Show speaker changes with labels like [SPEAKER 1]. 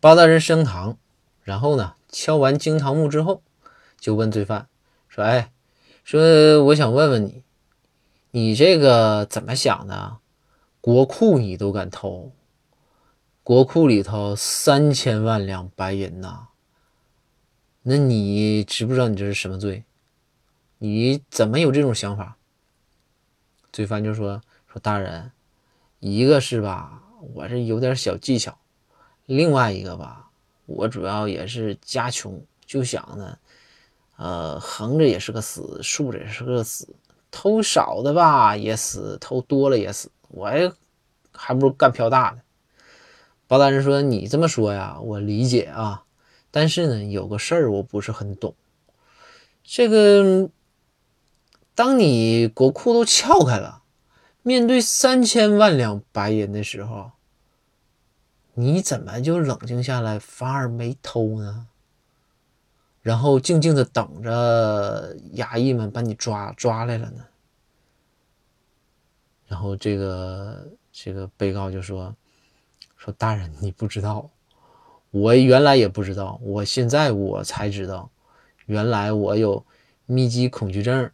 [SPEAKER 1] 包大人升堂，然后呢，敲完惊堂木之后，就问罪犯说：“哎，说我想问问你，你这个怎么想的？国库你都敢偷？国库里头三千万两白银呐！那你知不知道你这是什么罪？你怎么有这种想法？”罪犯就说：“说大人，一个是吧，我这有点小技巧。”另外一个吧，我主要也是家穷，就想呢，呃，横着也是个死，竖着也是个死，偷少的吧也死，偷多了也死，我还不如干票大的。包大人说：“你这么说呀，我理解啊，但是呢，有个事儿我不是很懂。这个，当你国库都撬开了，面对三千万两白银的时候。”你怎么就冷静下来，反而没偷呢？然后静静的等着衙役们把你抓抓来了呢？然后这个这个被告就说：“说大人，你不知道，我原来也不知道，我现在我才知道，原来我有密集恐惧症，